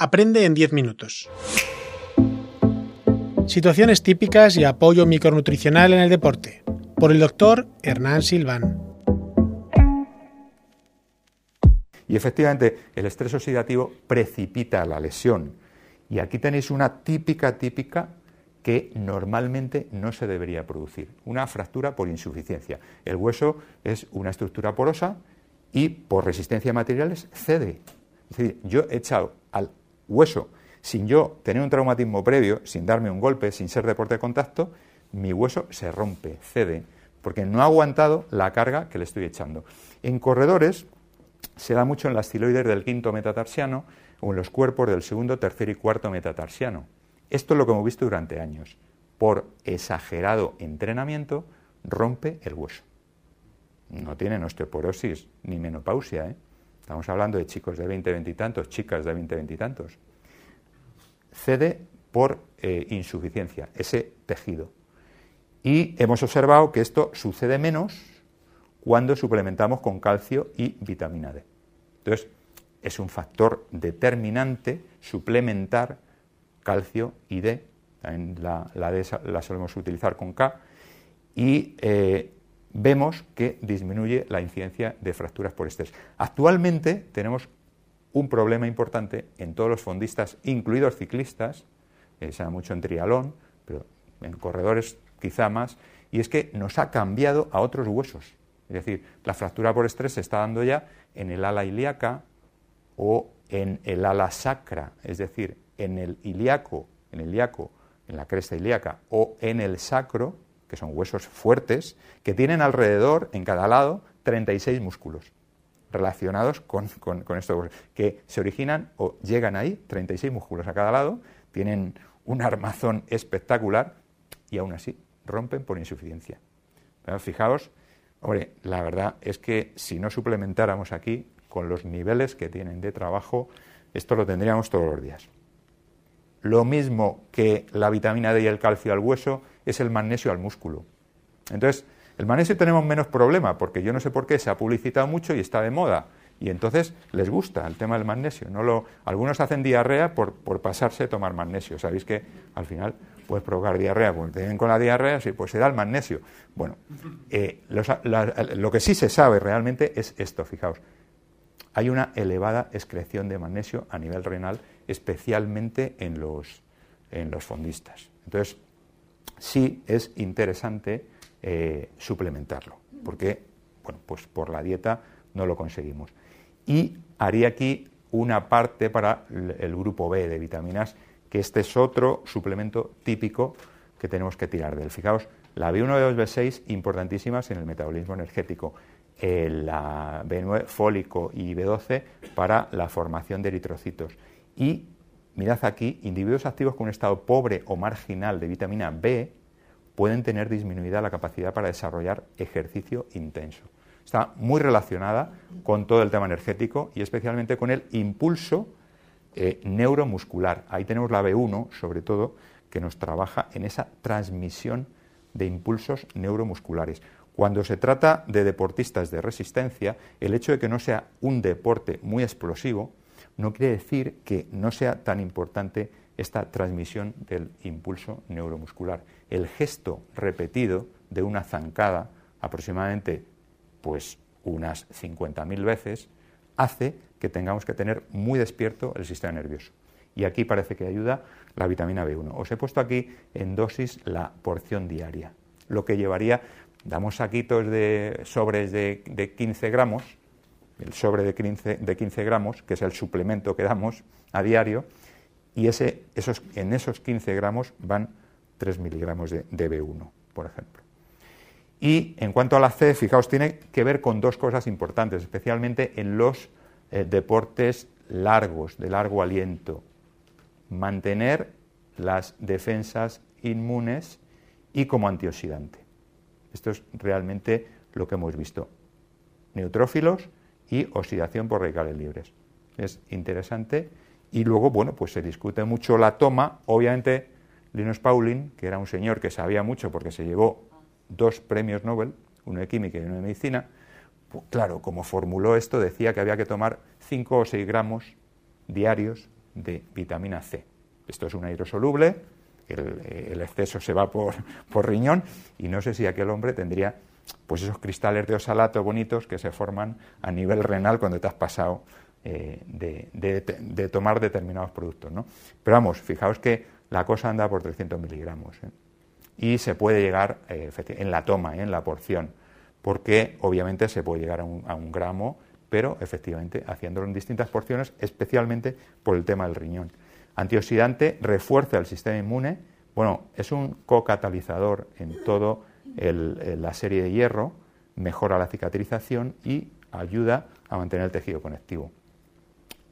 Aprende en 10 minutos. Situaciones típicas y apoyo micronutricional en el deporte. Por el doctor Hernán Silvan. Y efectivamente, el estrés oxidativo precipita la lesión. Y aquí tenéis una típica, típica que normalmente no se debería producir, una fractura por insuficiencia. El hueso es una estructura porosa y por resistencia a materiales cede. Es decir, yo he echado al hueso sin yo tener un traumatismo previo, sin darme un golpe, sin ser deporte de contacto, mi hueso se rompe, cede, porque no ha aguantado la carga que le estoy echando. En corredores se da mucho en las estiloides del quinto metatarsiano o en los cuerpos del segundo, tercer y cuarto metatarsiano. Esto es lo que hemos visto durante años. Por exagerado entrenamiento rompe el hueso. No tienen osteoporosis ni menopausia. ¿eh? Estamos hablando de chicos de 20, 20 y tantos, chicas de 20, 20 y tantos. Cede por eh, insuficiencia ese tejido. Y hemos observado que esto sucede menos cuando suplementamos con calcio y vitamina D. Entonces, es un factor determinante suplementar calcio y D. También la, D la solemos utilizar con K. Y eh, vemos que disminuye la incidencia de fracturas por estrés. Actualmente tenemos un problema importante en todos los fondistas, incluidos ciclistas, se da mucho en trialón, pero en corredores quizá más, y es que nos ha cambiado a otros huesos. Es decir, la fractura por estrés se está dando ya en el ala ilíaca o en el ala sacra, es decir, en el ilíaco, en el ilíaco, en la cresta ilíaca o en el sacro, que son huesos fuertes, que tienen alrededor, en cada lado, 36 músculos relacionados con, con, estos huesos, que se originan o llegan ahí, 36 músculos a cada lado, tienen un armazón espectacular y aún así rompen por insuficiencia. Pero fijaos Hombre, la verdad es que si no suplementáramos aquí con los niveles que tienen de trabajo, esto lo tendríamos todos los días. Lo mismo que la vitamina D y el calcio al hueso es el magnesio al músculo. Entonces, el magnesio tenemos menos problema porque yo no sé por qué se ha publicitado mucho y está de moda. Y entonces les gusta el tema del magnesio. No lo, algunos hacen diarrea por, por pasarse a tomar magnesio. Sabéis que al final puedes provocar diarrea, porque te vienen con la diarrea, sí, pues se da el magnesio. Bueno, eh, lo que sí se sabe realmente es esto, fijaos. Hay una elevada excreción de magnesio a nivel renal, especialmente en los, en los fondistas. Entonces, sí es interesante eh, suplementarlo, porque, bueno, pues por la dieta no lo conseguimos. Y haría aquí una parte para el grupo B de vitaminas que este es otro suplemento típico que tenemos que tirar de él. Fijaos, la B1, B2, B6 importantísimas en el metabolismo energético, la B9 fólico y B12 para la formación de eritrocitos. Y mirad aquí, individuos activos con un estado pobre o marginal de vitamina B pueden tener disminuida la capacidad para desarrollar ejercicio intenso. Está muy relacionada con todo el tema energético y especialmente con el impulso eh, neuromuscular. Ahí tenemos la B1, sobre todo, que nos trabaja en esa transmisión de impulsos neuromusculares. Cuando se trata de deportistas de resistencia, el hecho de que no sea un deporte muy explosivo no quiere decir que no sea tan importante esta transmisión del impulso neuromuscular. El gesto repetido de una zancada, aproximadamente pues unas 50.000 veces, hace que tengamos que tener muy despierto el sistema nervioso. Y aquí parece que ayuda la vitamina B1. Os he puesto aquí en dosis la porción diaria, lo que llevaría, damos saquitos de sobres de, 15 gramos, el sobre de 15, de 15, gramos, que es el suplemento que damos a diario, y ese, esos, en esos 15 gramos van 3 miligramos de, de B1, por ejemplo. Y en cuanto a la C, fijaos, tiene que ver con dos cosas importantes, especialmente en los eh, deportes largos, de largo aliento, mantener las defensas inmunes y como antioxidante. Esto es realmente lo que hemos visto. Neutrófilos y oxidación por radicales libres. Es interesante. Y luego, bueno, pues se discute mucho la toma. Obviamente, Linus Pauling, que era un señor que sabía mucho porque se llevó dos premios Nobel, uno de química y uno de medicina, claro, como formuló esto, decía que había que tomar 5 o 6 gramos diarios de vitamina C. Esto es un aerosoluble, el, exceso se va por, riñón y no sé si aquel hombre tendría pues esos cristales de osalato bonitos que se forman a nivel renal cuando te has pasado eh, de, tomar determinados productos. ¿no? Pero vamos, fijaos que la cosa anda por 300 miligramos ¿eh? y se puede llegar eh, en la toma, en la porción, porque obviamente se puede llegar a un, a un gramo, pero efectivamente haciéndolo en distintas porciones, especialmente por el tema del riñón. Antioxidante refuerza el sistema inmune, bueno, es un cocatalizador en la serie de hierro, mejora la cicatrización y ayuda a mantener el tejido conectivo.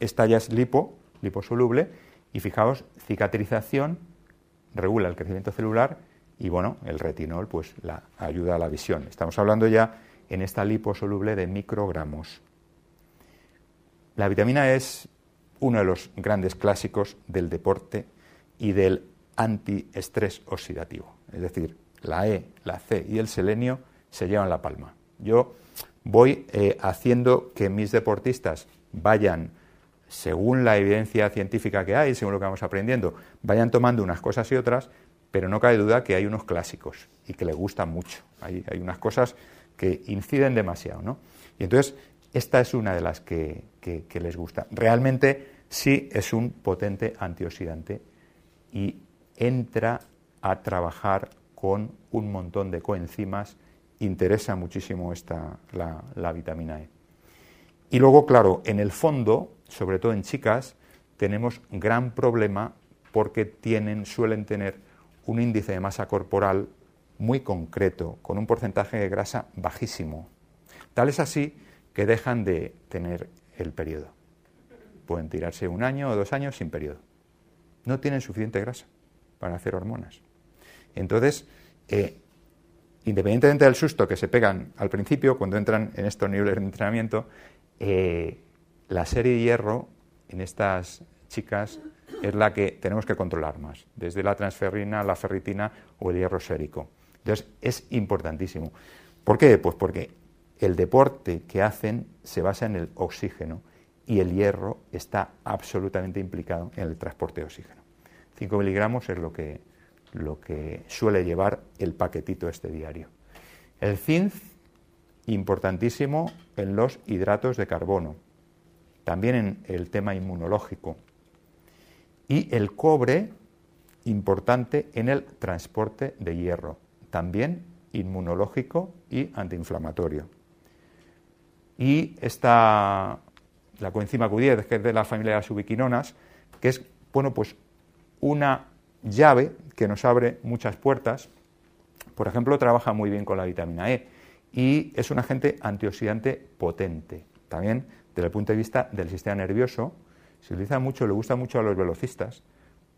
Esta ya es lipo, liposoluble, y fijaos, cicatrización regula el crecimiento celular y bueno, el retinol pues la ayuda a la visión. Estamos hablando ya en esta liposoluble de microgramos. La vitamina E es uno de los grandes clásicos del deporte y del antiestrés oxidativo. Es decir, la E, la C y el selenio se llevan la palma. Yo voy eh, haciendo que mis deportistas vayan, según la evidencia científica que hay, según lo que vamos aprendiendo, vayan tomando unas cosas y otras, pero no cabe duda que hay unos clásicos y que les gustan mucho. Hay, hay unas cosas que inciden demasiado, ¿no? Y entonces esta es una de las que, les gusta. Realmente sí es un potente antioxidante y entra a trabajar con un montón de coenzimas. Interesa muchísimo esta, la, vitamina E. Y luego, claro, en el fondo, sobre todo en chicas, tenemos gran problema porque tienen, suelen tener un índice de masa corporal muy concreto, con un porcentaje de grasa bajísimo. Tal es así que dejan de tener el periodo. Pueden tirarse un año o dos años sin periodo. No tienen suficiente grasa para hacer hormonas. Entonces, eh, independientemente del susto que se pegan al principio, cuando entran en estos niveles de entrenamiento, eh, la serie de hierro en estas chicas es la que tenemos que controlar más, desde la transferrina, la ferritina o el hierro sérico. Entonces, es importantísimo. ¿Por qué? Pues porque el deporte que hacen se basa en el oxígeno y el hierro está absolutamente implicado en el transporte de oxígeno. 5 miligramos es lo que, lo que suele llevar el paquetito este diario. El zinc, importantísimo en los hidratos de carbono, también en el tema inmunológico. Y el cobre, importante en el transporte de hierro, también inmunológico y antiinflamatorio. Y esta, la coenzima Q10, que es de la familia de las ubiquinonas, que es, bueno, pues una llave que nos abre muchas puertas. Por ejemplo, trabaja muy bien con la vitamina E y es un agente antioxidante potente. También desde el punto de vista del sistema nervioso, se utiliza mucho, le gusta mucho a los velocistas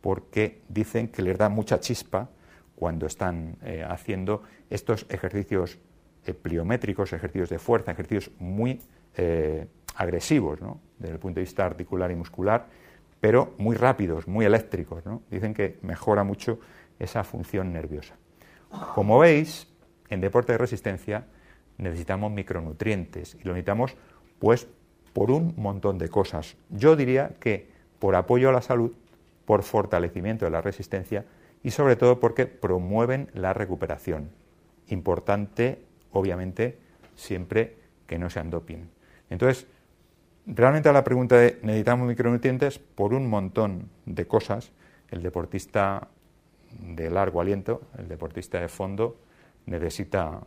porque dicen que les da mucha chispa cuando están eh, haciendo estos ejercicios eh, pliométricos, ejercicios de fuerza, ejercicios muy eh, agresivos desde el punto de vista articular y muscular, pero muy rápidos, muy eléctricos. Dicen que mejora mucho esa función nerviosa. Como veis, en deporte de resistencia necesitamos micronutrientes y lo necesitamos pues por un montón de cosas. Yo diría que por apoyo a la salud, por fortalecimiento de la resistencia y sobre todo porque promueven la recuperación. Importante obviamente siempre que no sean doping. Entonces, realmente a la pregunta de necesitamos micronutrientes por un montón de cosas, el deportista de largo aliento, el deportista de fondo, necesita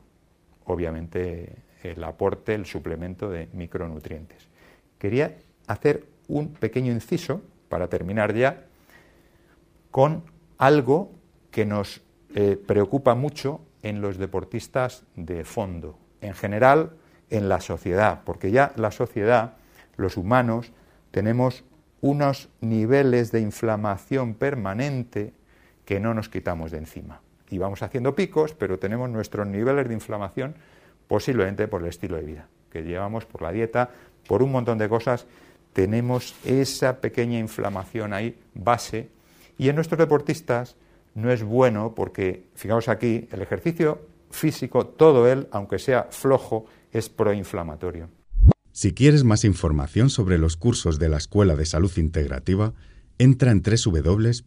obviamente el aporte, el suplemento de micronutrientes. Quería hacer un pequeño inciso para terminar ya con algo que nos eh, preocupa mucho en los deportistas de fondo, en general en la sociedad, porque ya la sociedad, los humanos, tenemos unos niveles de inflamación permanente que no nos quitamos de encima. Y vamos haciendo picos, pero tenemos nuestros niveles de inflamación posiblemente por el estilo de vida que llevamos, por la dieta, por un montón de cosas, tenemos esa pequeña inflamación ahí base. Y en nuestros deportistas no es bueno porque, fijaos aquí, el ejercicio físico, todo él, aunque sea flojo, es proinflamatorio. Si quieres más información sobre los cursos de la Escuela de Salud Integrativa, Entra en www.esi.academy.